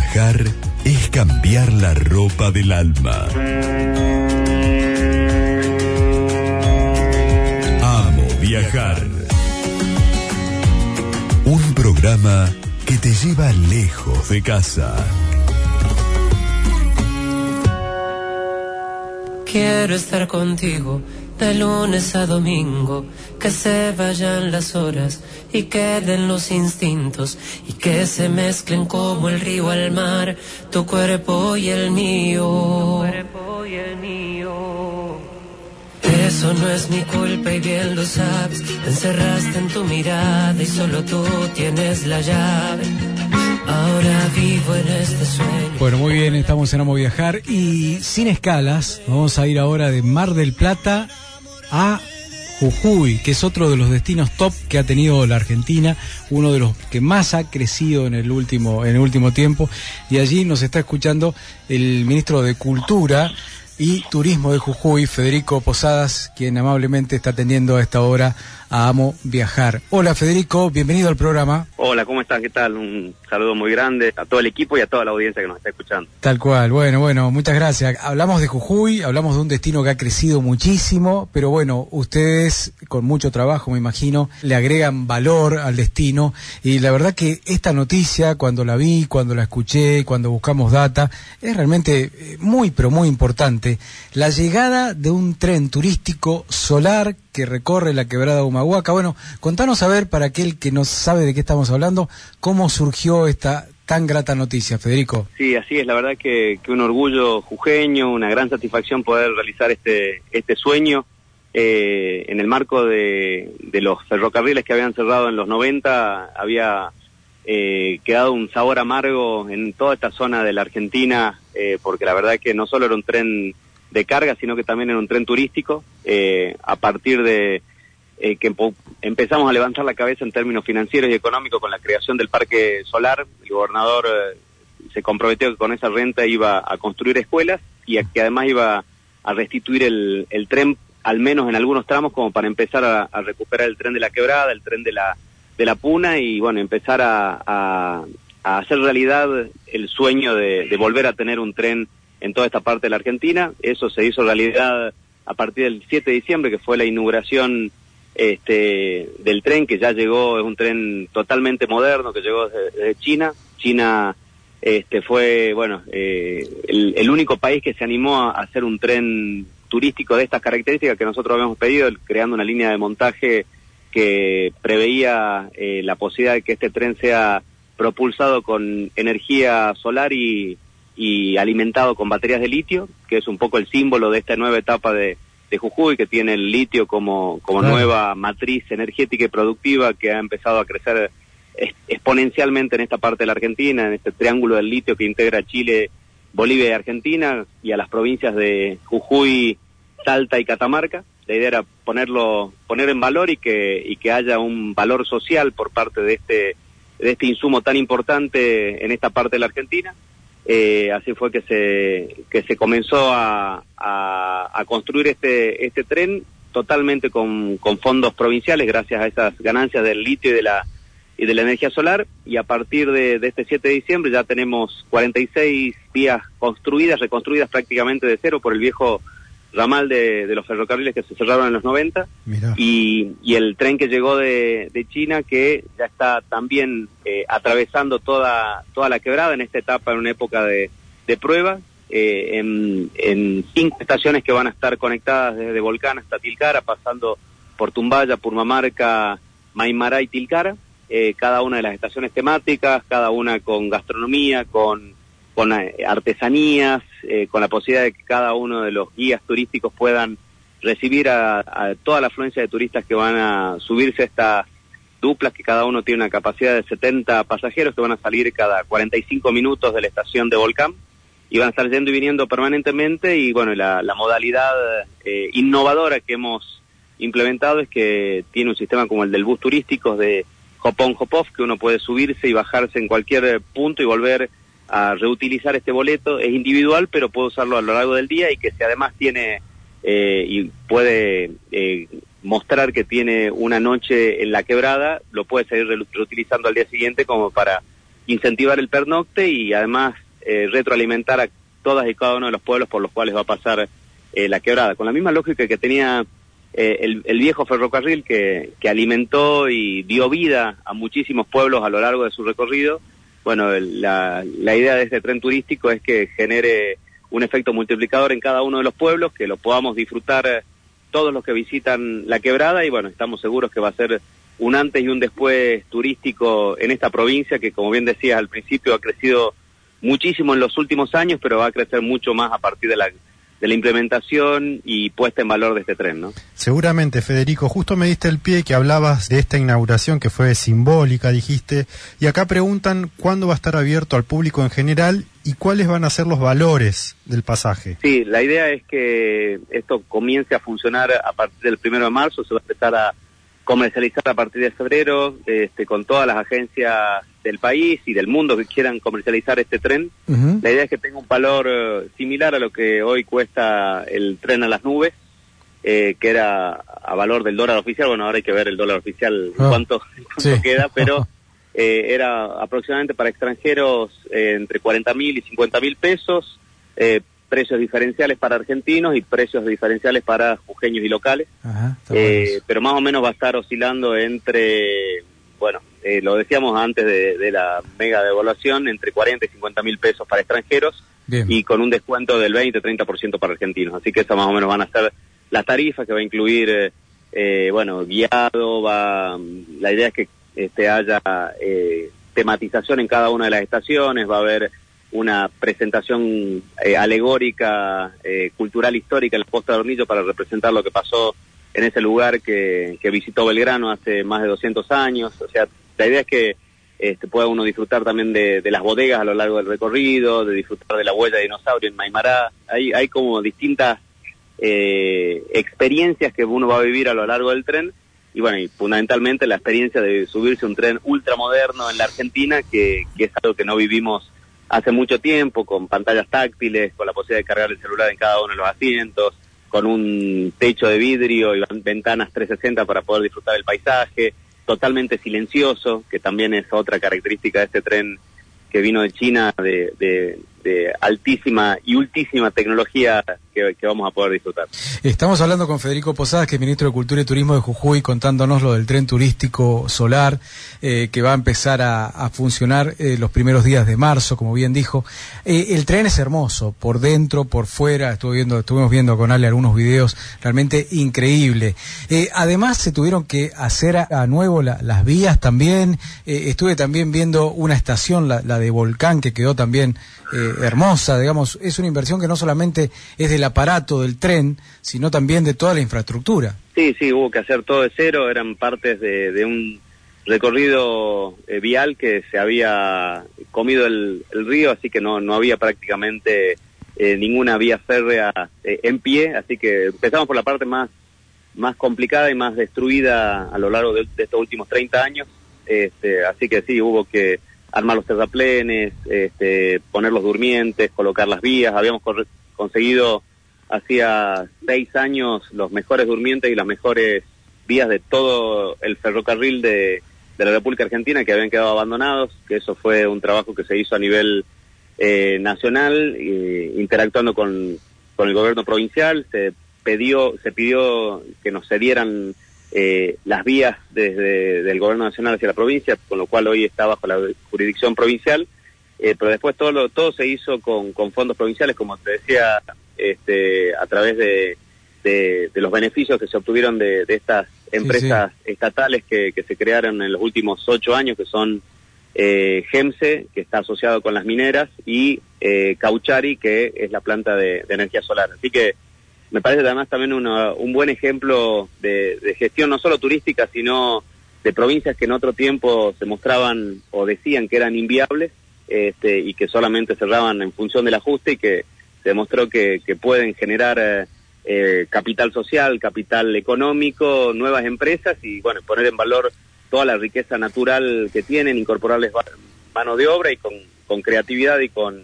Viajar es cambiar la ropa del alma. Amo viajar. Un programa que te lleva lejos de casa. Quiero estar contigo de lunes a domingo, que se vayan las horas y queden los instintos y que se mezclen como el río al mar, tu cuerpo y el mío. Eso no es mi culpa y bien lo sabes. Te encerraste en tu mirada y solo tú tienes la llave. Ahora vivo en este sueño. Bueno, muy bien, estamos en Amo Viajar y sin escalas, vamos a ir ahora de Mar del Plata a Jujuy, que es otro de los destinos top que ha tenido la Argentina, uno de los que más ha crecido en el último, en el último tiempo. Y allí nos está escuchando el ministro de Cultura y Turismo de Jujuy, Federico Posadas, quien amablemente está atendiendo a esta hora a Amo Viajar. Hola Federico, bienvenido al programa. Hola, ¿cómo estás? ¿Qué tal? Un saludo muy grande a todo el equipo y a toda la audiencia que nos está escuchando. Tal cual, bueno, bueno, muchas gracias. Hablamos de Jujuy, hablamos de un destino que ha crecido muchísimo, pero bueno, ustedes con mucho trabajo, me imagino, le agregan valor al destino y la verdad que esta noticia, cuando la vi, cuando la escuché, cuando buscamos data, es realmente eh, muy, pero muy importante. La llegada de un tren turístico solar que recorre la quebrada Humahuaca. Bueno, contanos a ver, para aquel que no sabe de qué estamos hablando, cómo surgió esta tan grata noticia, Federico. Sí, así es, la verdad que, un orgullo jujeño, una gran satisfacción poder realizar este, este sueño. Eh, en el marco de, de, los ferrocarriles que habían cerrado en los 90, había eh, quedado un sabor amargo en toda esta zona de la Argentina, eh, porque la verdad que no solo era un tren de carga, sino que también era un tren turístico. Eh, a partir de eh, que empezamos a levantar la cabeza en términos financieros y económicos con la creación del parque solar, el gobernador eh, se comprometió que con esa renta iba a construir escuelas y que además iba a restituir el, el, tren, al menos en algunos tramos, como para empezar a, a, recuperar el tren de la quebrada, el tren de la, de la puna y bueno, empezar a, a, a hacer realidad el sueño de, de volver a tener un tren en toda esta parte de la Argentina. Eso se hizo realidad a partir del 7 de diciembre, que fue la inauguración este, del tren, que ya llegó, es un tren totalmente moderno, que llegó desde, China. China este, fue, bueno, eh, el, el, único país que se animó a hacer un tren turístico de estas características que nosotros habíamos pedido, creando una línea de montaje que preveía eh, la posibilidad de que este tren sea propulsado con energía solar y, y alimentado con baterías de litio, que es un poco el símbolo de esta nueva etapa de, de Jujuy, que tiene el litio como, como claro. nueva matriz energética y productiva que ha empezado a crecer exponencialmente en esta parte de la Argentina, en este triángulo del litio que integra Chile, Bolivia y Argentina, y a las provincias de Jujuy, Salta y Catamarca. La idea era ponerlo, poner en valor y que, y que haya un valor social por parte de este, de este insumo tan importante en esta parte de la Argentina. Eh, así fue que se, que se comenzó a, a, a construir este, este tren totalmente con, con, fondos provinciales gracias a esas ganancias del litio y de la, y de la energía solar. Y a partir de, de este 7 de diciembre ya tenemos 46 vías construidas, reconstruidas prácticamente de cero por el viejo ramal de, de los ferrocarriles que se cerraron en los 90 y, y, el tren que llegó de, de, China que ya está también eh, atravesando toda, toda la quebrada en esta etapa, en una época de, de prueba, eh, en, en, cinco estaciones que van a estar conectadas desde Volcán hasta Tilcara, pasando por Tumbaya, Purmamarca, Maimará y Tilcara, eh, cada una de las estaciones temáticas, cada una con gastronomía, con con artesanías, eh, con la posibilidad de que cada uno de los guías turísticos puedan recibir a, a, toda la afluencia de turistas que van a subirse a estas duplas, que cada uno tiene una capacidad de 70 pasajeros que van a salir cada 45 minutos de la estación de Volcán y van a estar yendo y viniendo permanentemente. Y bueno, la, la modalidad eh, innovadora que hemos implementado es que tiene un sistema como el del bus turístico de hop on hop off, que uno puede subirse y bajarse en cualquier punto y volver a reutilizar este boleto. Es individual, pero puedo usarlo a lo largo del día y que si además tiene eh, y puede eh, mostrar que tiene una noche en la quebrada, lo puede seguir reutilizando al día siguiente como para incentivar el pernocte y además eh, retroalimentar a todas y cada uno de los pueblos por los cuales va a pasar eh, la quebrada. Con la misma lógica que tenía eh, el, el, viejo ferrocarril que, que, alimentó y dio vida a muchísimos pueblos a lo largo de su recorrido. Bueno, la, la idea de este tren turístico es que genere un efecto multiplicador en cada uno de los pueblos, que lo podamos disfrutar todos los que visitan la quebrada y bueno, estamos seguros que va a ser un antes y un después turístico en esta provincia que como bien decías al principio ha crecido muchísimo en los últimos años, pero va a crecer mucho más a partir de la de la implementación y puesta en valor de este tren, ¿no? Seguramente, Federico. Justo me diste el pie que hablabas de esta inauguración que fue simbólica, dijiste, y acá preguntan cuándo va a estar abierto al público en general y cuáles van a ser los valores del pasaje. Sí, la idea es que esto comience a funcionar a partir del primero de marzo, se va a empezar a comercializar a partir de febrero este, con todas las agencias del país y del mundo que quieran comercializar este tren. La idea es que tenga un valor eh, similar a lo que hoy cuesta el tren a las nubes, eh, que era a valor del dólar oficial. Bueno, ahora hay que ver el dólar oficial ah. cuánto, queda, pero eh, era aproximadamente para extranjeros entre 40 mil y 50 mil pesos precios diferenciales para argentinos y precios diferenciales para jujeños y locales. eh, pero más o menos va a estar oscilando entre, bueno, eh, lo decíamos antes de, la mega devaluación, entre 40 y 50 mil pesos para extranjeros y con un descuento del 20-30% para argentinos. Así que esas más o menos van a ser las tarifas que va a incluir, eh, eh, bueno, guiado, va, la idea es que este, haya eh, tematización en cada una de las estaciones, va a haber una presentación eh, alegórica, eh, cultural, histórica en la Posta de Hornillo para representar lo que pasó en ese lugar que, visitó Belgrano hace más de 200 años. O sea, la idea es que este, pueda uno disfrutar también de, las bodegas a lo largo del recorrido, de disfrutar de la huella de dinosaurio en Maimará. Hay, hay como distintas eh, experiencias que uno va a vivir a lo largo del tren. Y bueno, y fundamentalmente la experiencia de subirse a un tren ultramoderno en la Argentina, que es algo que no vivimos hace mucho tiempo, con pantallas táctiles, con la posibilidad de cargar el celular en cada uno de los asientos, con un techo de vidrio y ventanas 360 para poder disfrutar del paisaje, totalmente silencioso, que también es otra característica de este tren que vino de China de, de, de altísima y ultísima tecnología que, vamos a poder disfrutar. Estamos hablando con Federico Posadas, que es ministro de Cultura y Turismo de Jujuy, contándonos lo del tren turístico solar eh, que va a empezar a, funcionar eh, los primeros días de marzo, como bien dijo. Eh, el tren es hermoso, por dentro, por fuera, estuve viendo, estuvimos viendo con Ale algunos videos realmente increíble. Además, se tuvieron que hacer a, nuevo la, las vías también. Estuve también viendo una estación, la, de Volcán, que quedó también hermosa, digamos, es una inversión que no solamente es del aparato del tren, sino también de toda la infraestructura. Sí, sí, hubo que hacer todo de cero, eran partes de, de un recorrido eh, vial que se había comido el, río, así que no, no había prácticamente eh, ninguna vía férrea eh, en pie, así que empezamos por la parte más, más complicada y más destruida a lo largo de, de estos últimos 30 años, este, así que sí, hubo que armar los terraplenes, este, poner los durmientes, colocar las vías. Habíamos conseguido hacía seis años los mejores durmientes y las mejores vías de todo el ferrocarril de, la República Argentina que habían quedado abandonados, que eso fue un trabajo que se hizo a nivel eh, nacional, interactuando con, con el gobierno provincial, se pidió, se pidió que nos cedieran eh, las vías desde del gobierno nacional hacia la provincia, con lo cual hoy está bajo la jurisdicción provincial, eh, pero después todo lo, todo se hizo con, con fondos provinciales, como te decía, este, a través de, de, de los beneficios que se obtuvieron de, de estas empresas sí, sí. estatales que, que se crearon en los últimos ocho años, que son eh, GEMSE, que está asociado con las mineras, y eh, Cauchari, que es la planta de, de energía solar. Así que me parece además también una, un buen ejemplo de, de, gestión no solo turística, sino de provincias que en otro tiempo se mostraban o decían que eran inviables este, y que solamente cerraban en función del ajuste y que se demostró que, que pueden generar eh, eh, capital social, capital económico, nuevas empresas y bueno, poner en valor toda la riqueza natural que tienen, incorporarles mano de obra y con, con creatividad y con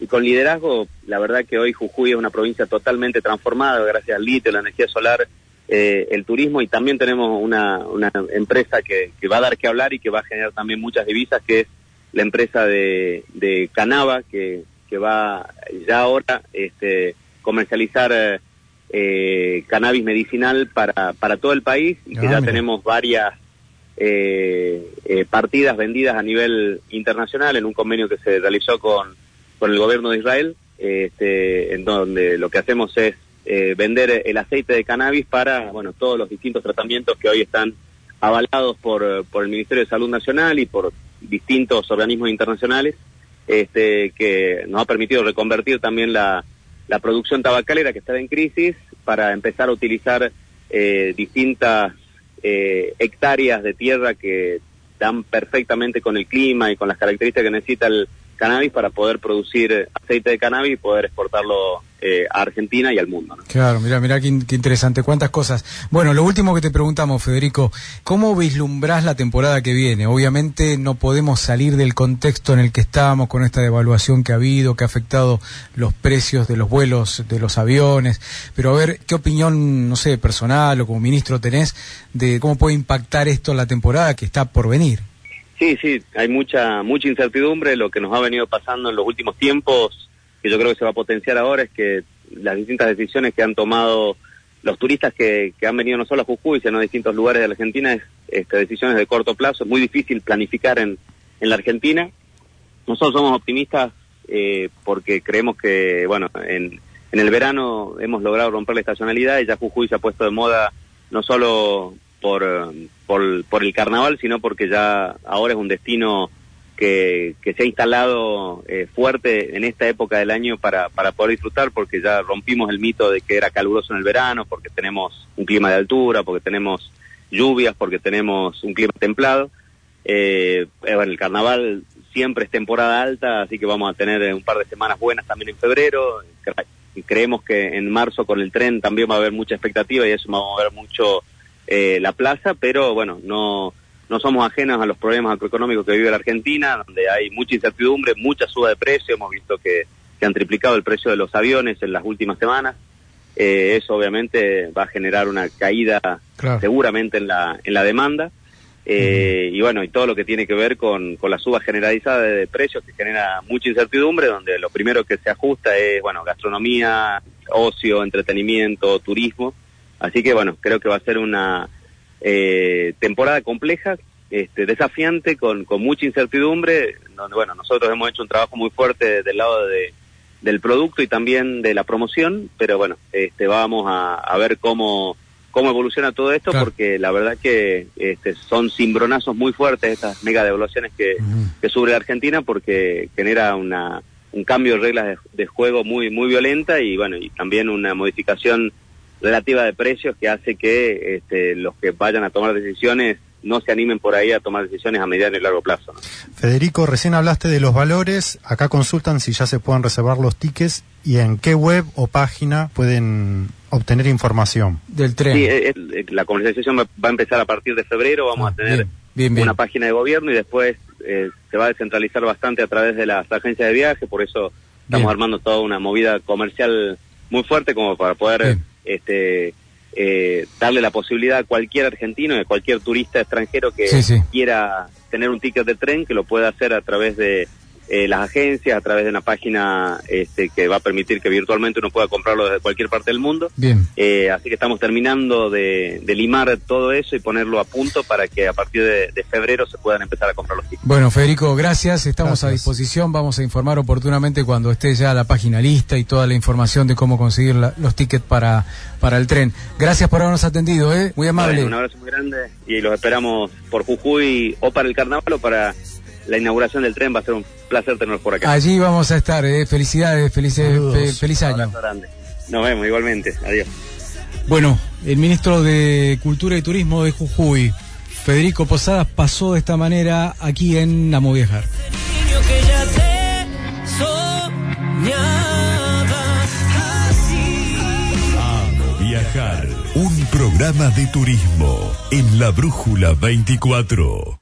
y con liderazgo, la verdad que hoy Jujuy es una provincia totalmente transformada gracias al litio, la energía solar, eh, el turismo y también tenemos una, una empresa que, que, va a dar que hablar y que va a generar también muchas divisas que es la empresa de, de Canava, que, que va ya ahora este, comercializar eh, cannabis medicinal para, para todo el país y que Ah, ya mira. tenemos varias eh, eh, partidas vendidas a nivel internacional en un convenio que se realizó con, con el gobierno de Israel, este, en donde lo que hacemos es eh, vender el aceite de cannabis para bueno todos los distintos tratamientos que hoy están avalados por, por el Ministerio de Salud Nacional y por distintos organismos internacionales, este, que nos ha permitido reconvertir también la, la producción tabacalera que estaba en crisis para empezar a utilizar eh, distintas eh, hectáreas de tierra que dan perfectamente con el clima y con las características que necesita el cannabis para poder producir eh, aceite de cannabis y poder exportarlo eh, a Argentina y al mundo. ¿no? Claro, mira, mira qué, in- qué interesante, cuántas cosas. Bueno, lo último que te preguntamos, Federico, ¿cómo vislumbrás la temporada que viene? Obviamente no podemos salir del contexto en el que estamos con esta devaluación que ha habido, que ha afectado los precios de los vuelos, de los aviones, pero a ver, ¿qué opinión, no sé, personal o como ministro tenés de cómo puede impactar esto la temporada que está por venir? Sí, sí, hay mucha mucha incertidumbre. Lo que nos ha venido pasando en los últimos tiempos, que yo creo que se va a potenciar ahora, es que las distintas decisiones que han tomado los turistas que, que han venido no solo a Jujuy, sino a distintos lugares de la Argentina, es este, decisiones de corto plazo. Es muy difícil planificar en, en la Argentina. Nosotros somos optimistas eh, porque creemos que, bueno, en, en el verano hemos logrado romper la estacionalidad y ya Jujuy se ha puesto de moda no solo por, por, por el carnaval, sino porque ya ahora es un destino que, que se ha instalado eh, fuerte en esta época del año para, para poder disfrutar, porque ya rompimos el mito de que era caluroso en el verano, porque tenemos un clima de altura, porque tenemos lluvias, porque tenemos un clima templado. Eh, bueno, el carnaval siempre es temporada alta, así que vamos a tener eh, un par de semanas buenas también en febrero. Creemos que en marzo con el tren también va a haber mucha expectativa y eso va a mover mucho eh, la plaza, pero bueno, no, no somos ajenos a los problemas macroeconómicos que vive la Argentina, donde hay mucha incertidumbre, mucha suba de precio, hemos visto que se han triplicado el precio de los aviones en las últimas semanas. Eh, eso obviamente va a generar una caída Claro. seguramente en la, en la demanda. Eh, Y bueno, y todo lo que tiene que ver con, con la suba generalizada de, precios que genera mucha incertidumbre, donde lo primero que se ajusta es, bueno, gastronomía, ocio, entretenimiento, turismo. Así que bueno, creo que va a ser una eh, temporada compleja, este, desafiante, con, con mucha incertidumbre, donde bueno, nosotros hemos hecho un trabajo muy fuerte del lado de, del producto y también de la promoción, pero bueno, este, vamos a, a ver cómo, cómo evoluciona todo esto, Claro. porque la verdad que este, son cimbronazos muy fuertes estas mega devaluaciones que, que sufre la Argentina, porque genera una, un cambio de reglas de, de juego muy, muy violenta y bueno, y también una modificación relativa de precios que hace que este, los que vayan a tomar decisiones no se animen por ahí a tomar decisiones a mediano y largo plazo. ¿no? Federico, recién hablaste de los valores. Acá consultan si ya se pueden reservar los tickets y en qué web o página pueden obtener información. Del tren. Sí, es- es- la comercialización va, a empezar a partir de febrero, vamos Ah, a tener bien, bien, bien. una página de gobierno y después eh, se va a descentralizar bastante a través de las agencias de viaje, por eso estamos Bien. armando toda una movida comercial muy fuerte como para poder Bien. Este eh, darle la posibilidad a cualquier argentino y a cualquier turista extranjero que Sí, sí. quiera tener un ticket de tren que lo pueda hacer a través de eh, las agencias, a través de una página este, que va a permitir que virtualmente uno pueda comprarlo desde cualquier parte del mundo. Bien. Eh, así que estamos terminando de, de limar todo eso y ponerlo a punto para que a partir de, de febrero se puedan empezar a comprar los tickets. Bueno, Federico, gracias. Estamos a disposición. Vamos a informar oportunamente cuando esté ya la página lista y toda la información de cómo conseguir la- los tickets para, para el tren. Gracias por habernos atendido, ¿eh? Muy amable. Un abrazo muy grande y los esperamos por Jujuy o para el carnaval o para la inauguración del tren. Va a ser un placer tenerlos por acá. Allí vamos a estar, ¿eh? Felicidades, felices, fe- feliz año. Nos vemos igualmente. Adiós. Bueno, el ministro de Cultura y Turismo de Jujuy, Federico Posadas, pasó de esta manera aquí en Amo Viajar. niño que ya te soñaba así. Amo Viajar. Un programa de turismo en la Brújula 24.